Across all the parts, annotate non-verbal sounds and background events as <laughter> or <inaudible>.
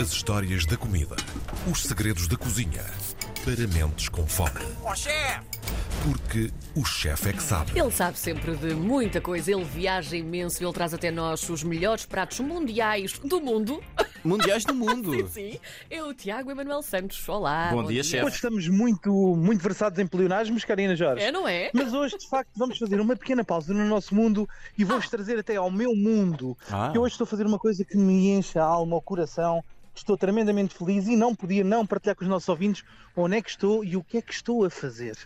As histórias da comida. Os segredos da cozinha. Para mentes com fome. Ó chefe! Porque o chefe é que sabe. Ele sabe sempre de muita coisa, ele viaja imenso, ele traz até nós os melhores pratos mundiais do mundo. <laughs> Mundiais do mundo. Sim, é o Tiago Emanuel Santos. Olá. Bom dia, chefe. Hoje estamos muito, muito versados em pleonasmos, Karina Jorge. É, não é? Mas hoje, de facto, vamos fazer uma pequena pausa no nosso mundo e vou-vos trazer até ao meu mundo. Ah. Eu hoje estou a fazer uma coisa que me enche a alma, o coração. Estou tremendamente feliz e não podia não partilhar com os nossos ouvintes onde é que estou e o que é que estou a fazer.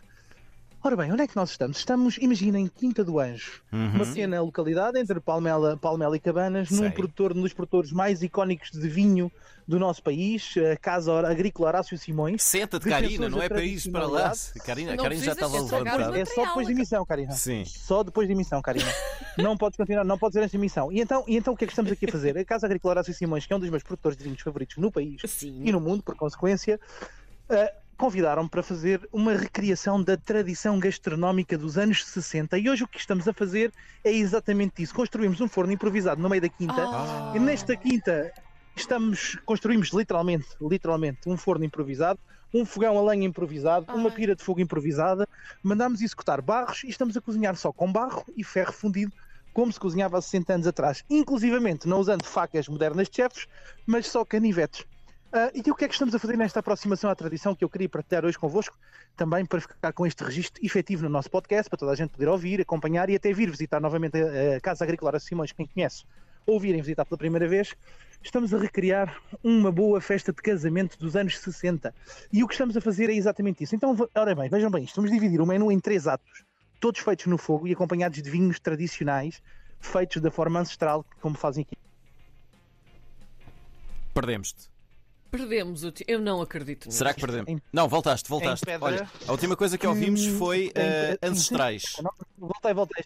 Ora bem, onde é que nós estamos? Estamos, imaginem, Quinta do Anjo, uma pequena localidade entre Palmela, Palmela e Cabanas, num Sei. produtor, um dos produtores mais icónicos de vinho do nosso país, a Casa Agrícola Horácio Simões. Senta-te, Karina, não é para isso, para lá. Karina, Não Karina já estava levantada. É só depois da emissão, Karina. Sim. Só depois da emissão, Karina. <laughs> não podes continuar, não podes dizer esta emissão. E então, e então o que é que estamos aqui a fazer? A Casa Agrícola Horácio Simões, que é um dos meus produtores de vinhos favoritos no país Sim. e no mundo, por consequência, eh, convidaram-me para fazer uma recriação da tradição gastronómica dos anos 60. E hoje o que estamos a fazer é exatamente isso. Construímos um forno improvisado no meio da quinta. Ah. E nesta quinta estamos construímos literalmente, literalmente um forno improvisado, um fogão a lenha improvisado, uma Ai. pira de fogo improvisada. Mandámos executar barros e estamos a cozinhar só com barro e ferro fundido, como se cozinhava há 60 anos atrás. Inclusivamente não usando facas modernas de chefes, mas só canivetes. Ah, e o que é que estamos a fazer nesta aproximação à tradição que eu queria partilhar hoje convosco, também para ficar com este registro efetivo no nosso podcast, para toda a gente poder ouvir, acompanhar e até vir visitar novamente a, a Casa Agrícola Simões, quem conhece, ou virem visitar pela primeira vez, estamos a recriar uma boa festa de casamento dos anos 60. E o que estamos a fazer é exatamente isso. Então, ora bem, vejam bem isto, vamos dividir o menu em três atos, todos feitos no fogo e acompanhados de vinhos tradicionais, feitos da forma ancestral, como fazem aqui. Perdemos-te. Perdemos o. Eu não acredito nisso. Será que perdemos? Em- Não, voltaste, voltaste. pedra. Olha, a última coisa que ouvimos foi em- ancestrais. Voltei, voltei.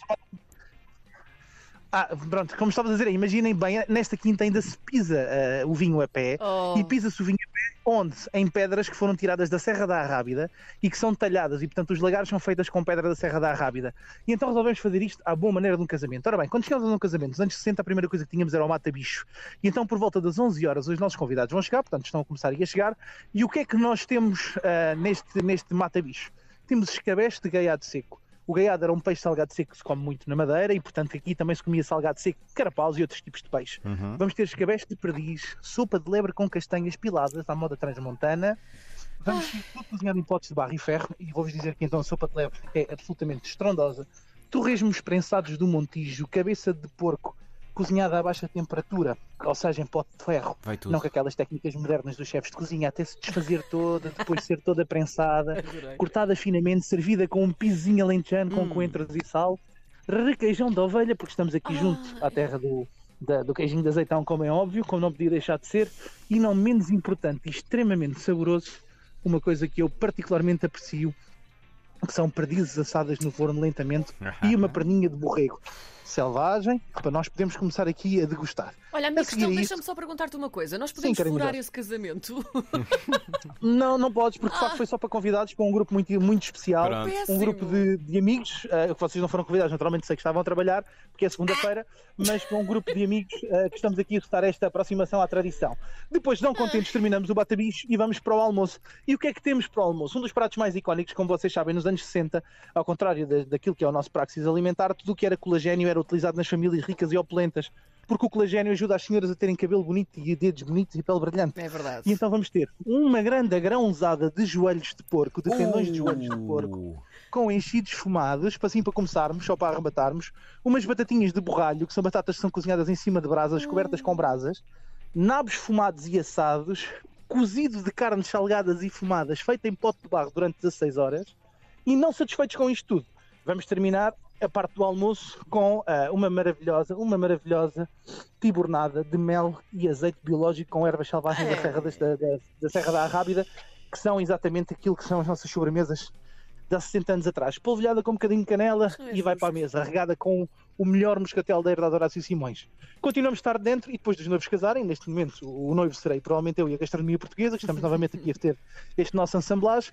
Ah, pronto, como estava a dizer, imaginem bem, nesta quinta ainda se pisa eh, o vinho a pé Oh. e pisa-se o vinho a pé onde? Em pedras que foram tiradas da Serra da Arrábida e que são talhadas e, portanto, os lagares são feitas com pedra da Serra da Arrábida. E então resolvemos fazer isto à boa maneira de um casamento. Ora bem, quando chegamos a um casamento, nos anos 60, a primeira coisa que tínhamos era o mata-bicho. E então, por volta das 11 horas, os nossos convidados vão chegar, portanto, estão a começar a chegar. E o que é que nós temos ah, neste, neste mata-bicho? Temos escabeche de gaiado seco. O gaiado era um peixe salgado seco que se come muito na Madeira e, portanto, aqui também se comia salgado seco, carapaus e outros tipos de peixe. Uhum. Vamos ter escabeche de perdiz, sopa de lebre com castanhas piladas à moda transmontana. Vamos ter tudo cozinhado em potes de barro e ferro. E vou-vos dizer que então a sopa de lebre é absolutamente estrondosa. Torresmos prensados do Montijo, cabeça de porco cozinhada a baixa temperatura, ou seja, em pote de ferro. Não com aquelas técnicas modernas dos chefes de cozinha, até se desfazer toda, depois de ser toda prensada <laughs> cortada finamente, servida com um pisozinho alentejano com Hum. coentros e sal, requeijão de ovelha, porque estamos aqui junto à terra do, da- do queijinho de azeitão, como é óbvio, como não podia deixar de ser, e não menos importante e extremamente saboroso, uma coisa que eu particularmente aprecio, que são perdizes assadas no forno lentamente e uma perninha de borrego selvagem, para nós podermos começar aqui a degustar. Olha, a minha A questão, deixa-me só perguntar-te uma coisa. Nós podemos Karina furar esse casamento? <laughs> Não, não podes, porque de facto foi só para convidados para um grupo muito, muito especial. Pronto. Um grupo de, de amigos, eh, que vocês não foram convidados, naturalmente sei que estavam a trabalhar, porque é segunda-feira, mas com um grupo de amigos eh, que estamos aqui a estar esta aproximação à tradição. Depois, não contentes, terminamos o bata-bicho e vamos para o almoço. E o que é que temos para o almoço? Um dos pratos mais icónicos, como vocês sabem, nos anos 60, ao contrário da- daquilo que é o nosso praxis alimentar, tudo o que era colagênio era utilizado nas famílias ricas e opulentas, porque o colagênio ajuda as senhoras a terem cabelo bonito e dedos bonitos e pele brilhante. É verdade. E então vamos ter uma grande agrãozada de joelhos de porco, de tendões de joelhos de porco, Uh, com enchidos fumados, para assim para começarmos, só para arrematarmos, umas batatinhas de borralho, que são batatas que são cozinhadas em cima de brasas, cobertas com brasas, nabos fumados e assados, cozido de carnes salgadas e fumadas, feito em pote de barro durante 16 horas, e não satisfeitos com isto tudo, vamos terminar a parte do almoço com ah, uma maravilhosa, uma maravilhosa tibornada de mel e azeite biológico com ervas selvagens da. Serra da, da- da Serra da Arrábida, que são exatamente aquilo que são as nossas sobremesas de há 60 anos atrás. Polvilhada com um bocadinho de canela É e vai para a mesa, regada com o melhor moscatel da herdade Horácio Simões. Continuamos a estar dentro e depois dos noivos casarem, neste momento o noivo serei provavelmente eu e a gastronomia portuguesa, que estamos novamente aqui a ter este nosso assemblage.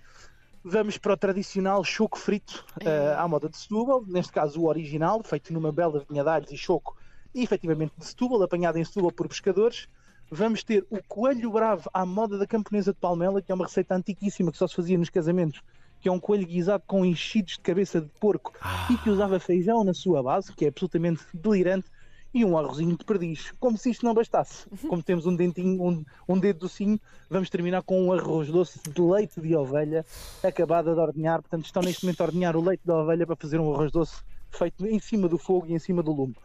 Vamos para o tradicional choco frito eh, à moda de Setúbal, neste caso o original, feito numa bela vinha de alhos e choco, e efetivamente de Setúbal, apanhado em Setúbal por pescadores. Vamos ter o coelho bravo à moda da camponesa de palmela, que é uma receita antiquíssima que só se fazia nos casamentos, que é um coelho guisado com enchidos de cabeça de porco e que usava feijão na sua base, que é absolutamente delirante, e um arrozinho de perdiz. Como se isto não bastasse. <laughs> Como temos um dentinho, um, um dedo docinho, vamos terminar com um arroz doce de leite de ovelha, acabada de ordenhar. Portanto, estão neste momento a ordenhar o leite da ovelha para fazer um arroz doce feito em cima do fogo e em cima do lume.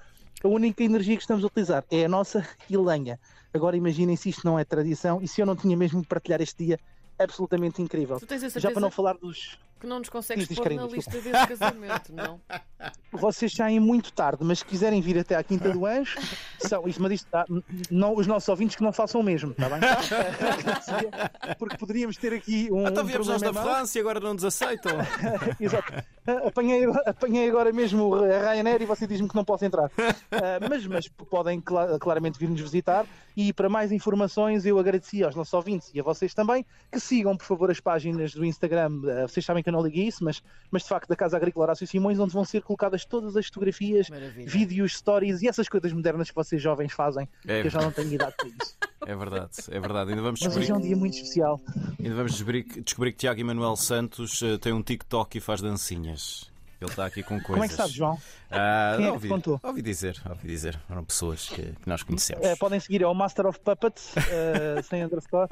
A única energia que estamos a utilizar é a nossa e lenha. Agora imaginem se isto não é tradição e se eu não tinha mesmo de partilhar este dia absolutamente incrível. Já para não falar dos. Que não nos consegues Diz, pôr na desculpa. lista desse casamento, não? <laughs> Vocês saem muito tarde, mas se quiserem vir até à Quinta do Anjo, são, isto, mas isto, n- não, os nossos ouvintes que não façam o mesmo, está bem? <laughs> Porque poderíamos ter aqui um. Então um viemos nós da. França e agora não nos aceitam. <laughs> Exato. Apanhei, apanhei agora mesmo a Ryanair e você diz-me que não posso entrar. Ah, mas, mas podem cla- claramente vir-nos visitar. E para mais informações, eu agradeci aos nossos ouvintes e a vocês também que sigam, por favor, as páginas do Instagram. Ah, vocês sabem que não liguei isso, mas, mas de facto, da Casa Agrícola Horácio Simões, onde vão ser colocadas todas as fotografias, Maravilha. vídeos, stories e essas coisas modernas que vocês jovens fazem. É, que eu já não tenho idade para isso. <laughs> é verdade, é verdade. Ainda vamos Mas hoje descobrir, é um dia muito especial. ainda vamos descobrir, que- descobrir que Tiago Emanuel Santos eh, tem um TikTok e faz dancinhas. Ele está aqui com coisas. Como é que sabes, João? Ah, Quem é que ouvi, te contou? ouvi dizer, ouvi dizer. Eram pessoas que, que nós conhecemos. Eh, podem seguir, é o Master of Puppets, eh, sem underscore,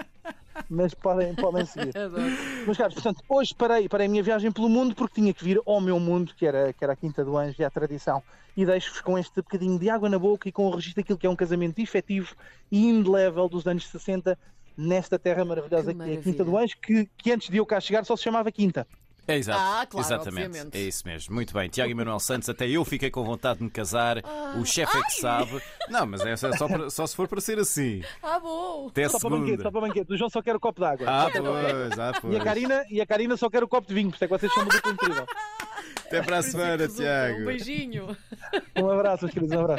mas podem, podem seguir. <laughs> Meus caros, portanto, hoje parei, parei a minha viagem pelo mundo porque tinha que vir ao meu mundo, que era, que era a Quinta do Anjo e a tradição. E deixo-vos com este bocadinho de água na boca e com o registro daquilo que é um casamento efetivo e indelével dos anos 60 nesta terra maravilhosa Que que, é a Quinta do. Anjo, que, que antes de eu cá chegar só se chamava Quinta. É exato. Ah, claro, Exatamente. obviamente. É isso mesmo. Muito bem. Tiago Emanuel Santos, até eu fiquei com vontade de me casar. o chefe é que sabe. Não, mas é só, para- só se for para ser assim. Ah, bom! Até Só para banquete, segunda. só para banquete. O João só quer o copo d'água. Ah, pois, ah, E a, pois. Karina, e a Karina só quer o copo de vinho, por isso é que vocês são dupla incrível. Até para a semana, Resulta. Um Tiago. beijinho. Um abraço, meus queridos, um abraço.